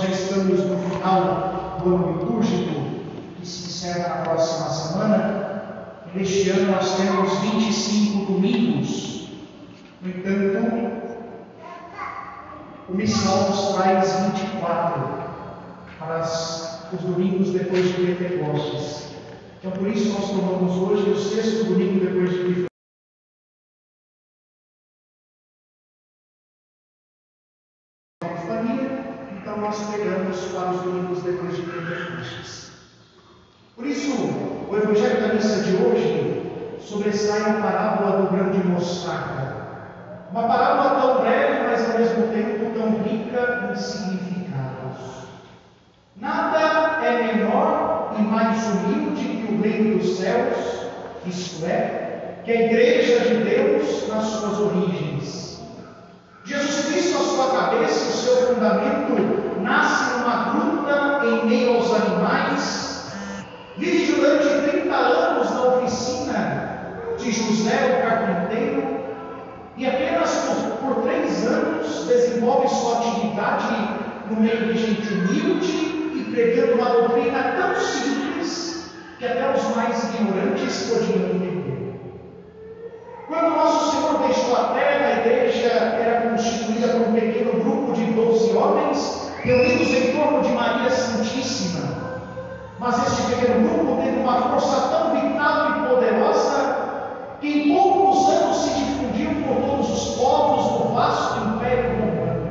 Já estamos no final do ano litúrgico, que se encerra na próxima semana. Neste ano nós temos 25 domingos. No entanto, o missal nos traz 24 para os domingos depois de Pentecostes. Então, por isso, nós tomamos hoje o sexto domingo depois de nós pegamos para os domingos depois de Pentecostes. Por isso, o Evangelho da missa de hoje sobressai a parábola do grão de mostarda. Uma parábola tão breve, mas ao mesmo tempo tão rica em significados. Nada é menor e mais humilde que o reino dos céus, isto é, que a igreja de Deus nas suas origens. Jesus Cristo, a sua cabeça, o seu fundamento, nasce numa gruta em meio aos animais, vive durante 30 anos na oficina de José, o carpinteiro, e apenas por, por três anos desenvolve sua atividade no meio de gente humilde e pregando uma doutrina tão simples que até os mais ignorantes podiam entender. Quando nosso Senhor deixou a terra, a igreja era constituída por um pequeno grupo de doze homens reunidos em torno de Maria Santíssima. Mas este pequeno grupo teve uma força tão vital e poderosa que em poucos anos se difundiu por todos os povos do vasto Império Romano.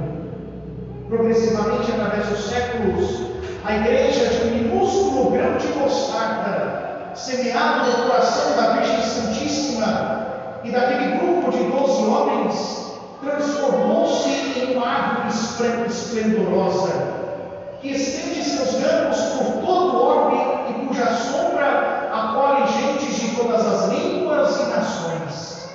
Progressivamente, através dos séculos, a igreja de um minúsculo grão de mostarda, semeado no coração da Virgem Santíssima e daquele grupo de doze homens, transformou-se em uma árvore esplendorosa, que estende seus ramos por todo o orbe e cuja sombra acolhe gentes de todas as línguas e nações.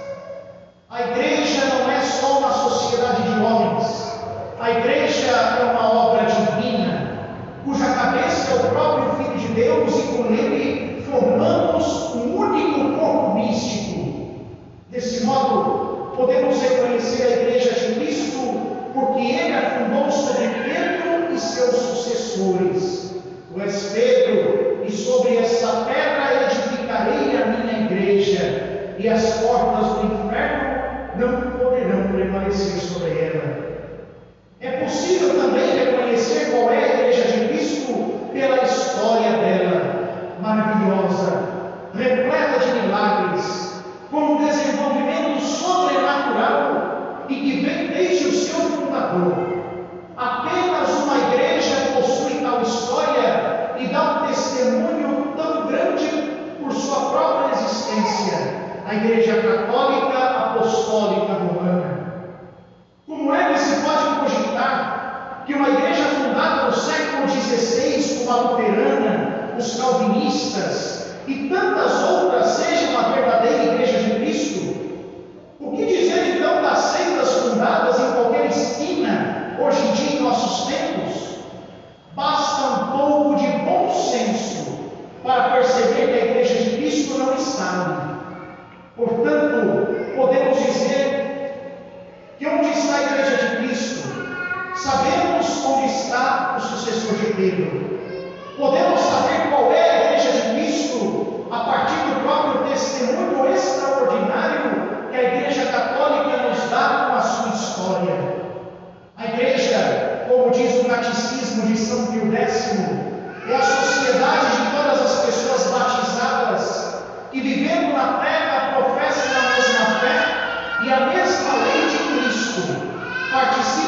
A igreja não é só uma sociedade de homens, a igreja é uma obra divina, cuja cabeça é o próprio Filho de Deus e com ele formamos um único corpo místico. Desse modo, podemos reconhecer a Igreja de Cristo porque ele afundou sobre Pedro e seus sucessores. Tu és Pedro, e sobre essa pedra edificarei a minha igreja, e as portas do inferno não poderão prevalecer sobre ela. É possível também reconhecer qual é a Igreja de Cristo pela história dela, maravilhosa, repleta de milagres, com um desenvolvimento sobrenatural e que vem desde o seu fundador. Apenas uma igreja possui tal história e dá um testemunho tão grande por sua própria existência, a Igreja Católica Apostólica Romana. Como é que se pode cogitar que uma igreja fundada no século XVI, como a luterana, os calvinistas, e tantas outras sejam a verdadeira igreja de Cristo? O que dizer então das seitas fundadas em qualquer esquina, hoje em dia em nossos tempos? Basta um pouco de bom senso para perceber que a igreja de Cristo não está. Portanto, podemos dizer que onde está a igreja de Cristo? Sabemos onde está o sucessor de Pedro. Podemos saber qual é a igreja de Cristo a partir do próprio testemunho extraordinário que a Igreja Católica nos dá com a sua história. A igreja, como diz o Catecismo de São Pio X, é a sociedade de todas as pessoas batizadas que, vivendo na terra, professam a mesma fé e a mesma lei de Cristo, participam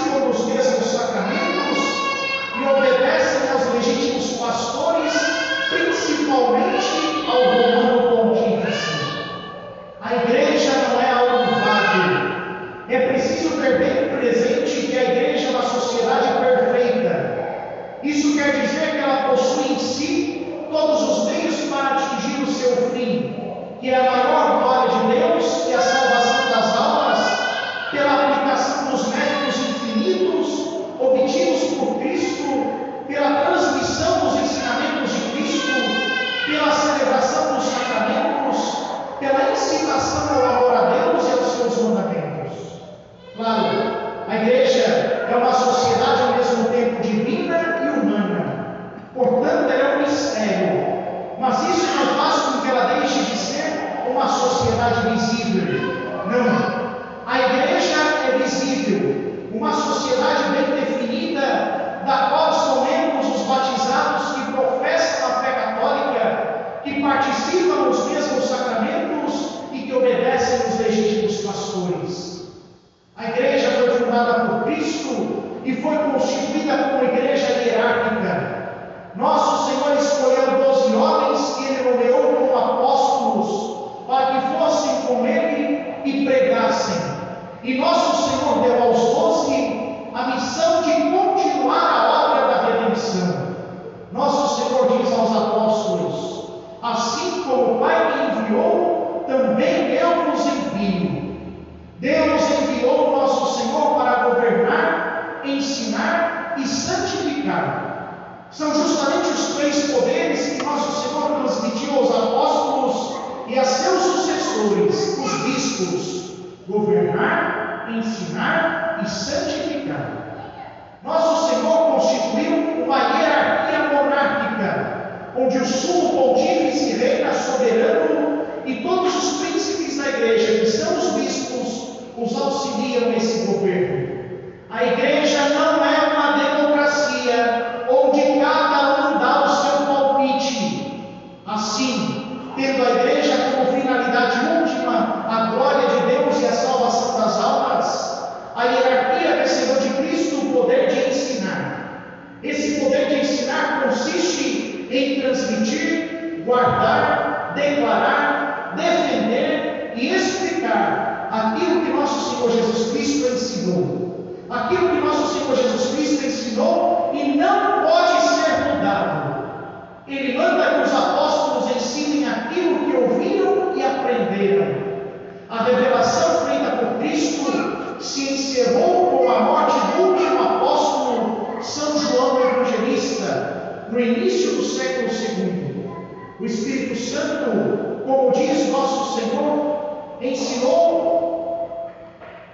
São justamente os três poderes que nosso Senhor transmitiu aos apóstolos e a seus sucessores, os bispos: governar, ensinar e santificar. Nosso Senhor constituiu uma hierarquia monárquica, onde o sumo pontífice reina soberano e todos os príncipes da igreja, que são os bispos, os auxiliam nesse governo. A igreja não é uma democracia onde cada um dá o seu palpite. Assim, tendo a igreja como finalidade última a glória de Deus e a salvação das almas, a hierarquia recebeu de Cristo o poder de ensinar. Esse poder de ensinar consiste em transmitir, guardar, declarar, defender e explicar aquilo que nosso Senhor Jesus Cristo ensinou aquilo que nosso Senhor Jesus Cristo ensinou e não pode ser mudado. Ele manda que os apóstolos ensinem aquilo que ouviram e aprenderam. A revelação feita por Cristo se encerrou com a morte do último apóstolo, São João Evangelista, no início do século II. O Espírito Santo, como diz nosso Senhor, ensinou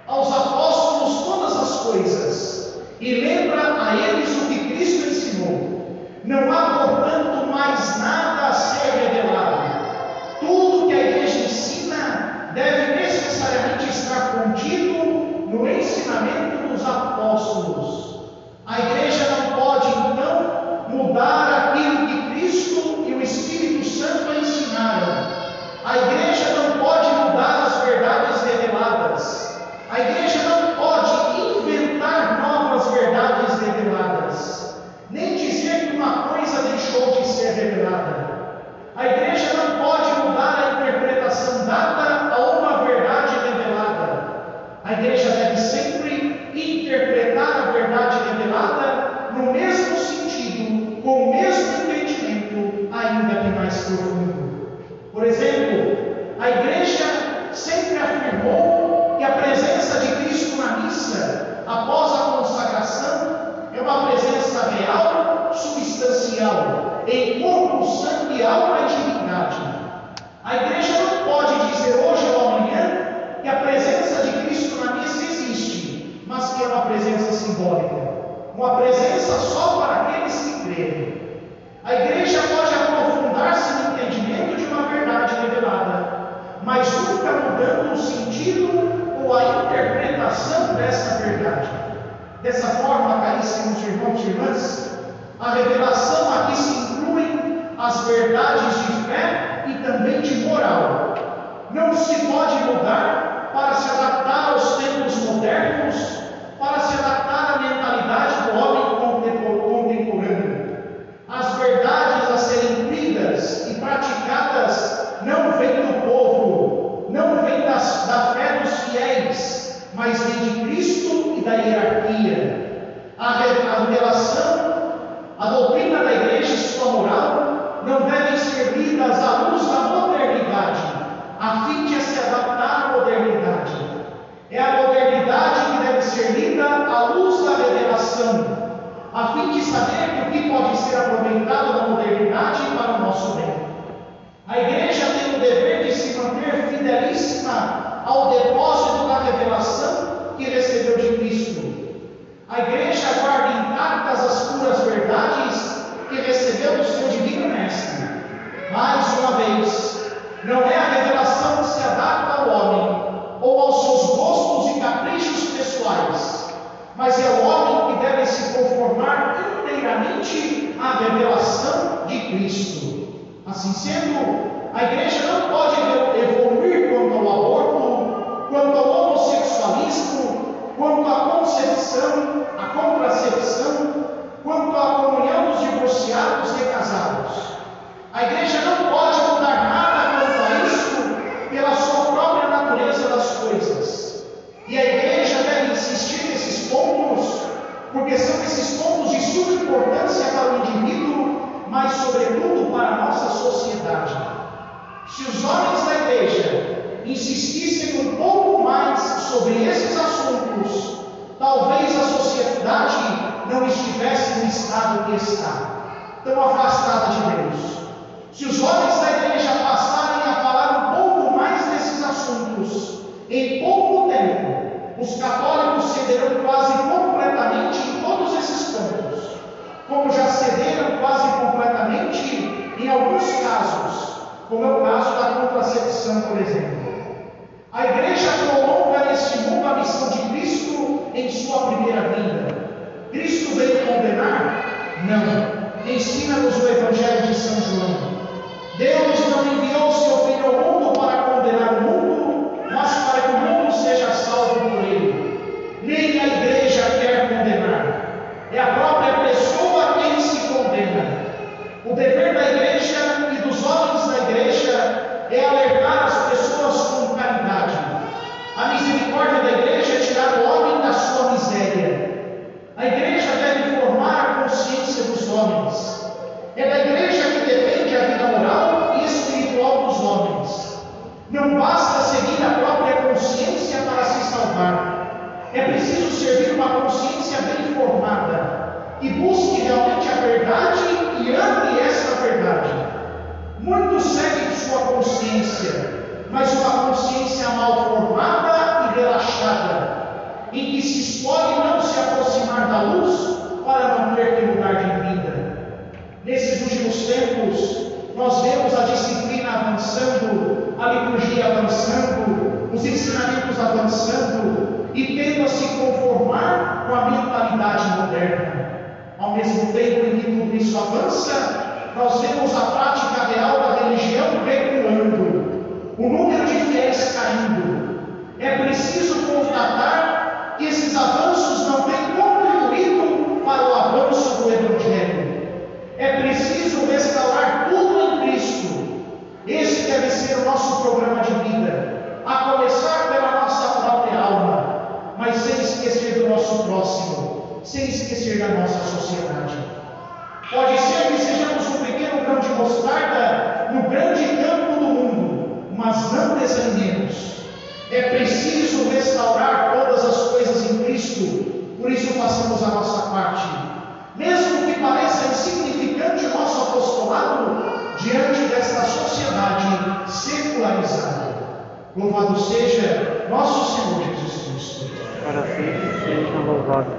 aos apóstolos todas as coisas e lembra a eles o que Cristo ensinou. Não há, portanto, mais nada a ser revelado. Tudo que a igreja ensina deve necessariamente estar contido no ensinamento dos apóstolos. A igreja não pode, então, mudar aquilo que Cristo e o Espírito Santo ensinaram. A igreja não pode mudar as verdades reveladas. A igreja não pode inventar novas verdades reveladas, nem dizer que uma coisa deixou de ser revelada. A igreja não pode mudar a interpretação dada a uma verdade revelada. A igreja deve sempre interpretar a verdade revelada no mesmo sentido, com o mesmo entendimento, ainda que mais profundo. Por exemplo, a igreja sempre afirmou que a presença de Cristo na missa, após a consagração, é uma presença real, substancial, em corpo, sangue, alma e divindade. A igreja não pode dizer hoje ou amanhã que a presença de Cristo na missa existe, mas que é uma presença simbólica, uma presença só para aqueles que creem. A igreja pode aprofundar-se no entendimento de uma verdade revelada, mas nunca mudando o sentido ou a interpretação dessa verdade. Dessa forma, caríssimos irmãos e irmãs, a revelação aqui se inclui as verdades de fé e também de moral. Não se pode mudar para se adaptar aos tempos modernos, para se adaptar à mentalidade do homem contemporâneo. As verdades a serem cridas e praticadas não vêm do povo, não vêm das, da fé dos fiéis, mas vem de Cristo e da hierarquia. A, revelação, a doutrina da igreja e sua moral não devem ser lidas à luz da modernidade, a fim de se adaptar à modernidade. É a modernidade que deve ser lida à luz da revelação, a fim de saber o que pode ser aproveitado na modernidade para o nosso bem. A igreja tem o dever de se manter fidelíssima ao depósito da revelação que recebeu de Cristo. A igreja guarda intactas as puras verdades que recebeu do seu divino mestre. Mais uma vez, não é a revelação que se adapta ao homem ou aos seus gostos e caprichos pessoais, mas é o homem que deve se conformar inteiramente à revelação de Cristo. Assim sendo, a igreja não pode evoluir quanto ao aborto, quanto ao homossexualismo, quanto à concepção, à contracepção, quanto à comunhão dos divorciados e casados. A igreja não pode mudar nada quanto a isso pela sua própria natureza das coisas. E a igreja deve insistir nesses pontos, porque são esses pontos de suma importância para o indivíduo, mas sobretudo para a nossa sociedade. Se os homens da igreja insistissem pouco mais sobre esses assuntos, talvez a sociedade não estivesse no estado que está, tão afastada de Deus. Se os homens da igreja passarem a falar um pouco mais desses assuntos, em pouco tempo, os católicos cederão quase completamente em todos esses pontos, como já cederam quase completamente em alguns casos, como é o caso da contracepção, por exemplo. A igreja prolonga neste mundo a missão de Cristo em sua primeira vinda. Cristo veio condenar? Não. Ensina-nos o Evangelho de São João. Deus não enviou seu Filho ao mundo para condenar o mundo, mas para que o mundo seja salvo por ele. Nem a igreja quer condenar. É a própria pessoa quem se condena. O dever da igreja e dos homens da igreja é alertar as pessoas com caridade. A misericórdia da igreja é tirar o homem da sua miséria. A igreja deve formar a consciência dos homens. É da igreja que depende a vida moral e espiritual dos homens. Não basta seguir a própria consciência para se salvar. É preciso servir uma consciência bem formada e busque realmente a verdade e ame essa verdade. Muitos seguem sua consciência, mas uma consciência mal formada e relaxada, em que se escolhe não aproximar da luz para não ter que mudar de vida. Nesses últimos tempos, nós vemos a disciplina avançando, a liturgia avançando, os ensinamentos avançando e tendo a se conformar com a mentalidade moderna. Ao mesmo tempo em que tudo isso avança, nós vemos a prática real da religião recuando, o número de fiéis caindo. É preciso constatar que esses avanços não têm contribuído para o avanço do Evangelho. É preciso restaurar tudo em Cristo. Esse deve ser o nosso programa de vida, a começar pela nossa própria alma, mas sem esquecer do nosso próximo, sem esquecer da nossa sociedade. Pode ser que sejamos um pequeno grão de mostarda no grande campo do mundo, mas não desanimemos. É preciso restaurar todas as coisas em Cristo, por isso façamos a nossa parte mesmo que pareça insignificante o nosso apostolado diante desta sociedade secularizada. Louvado seja nosso Senhor Jesus Cristo. Para sempre seja louvado.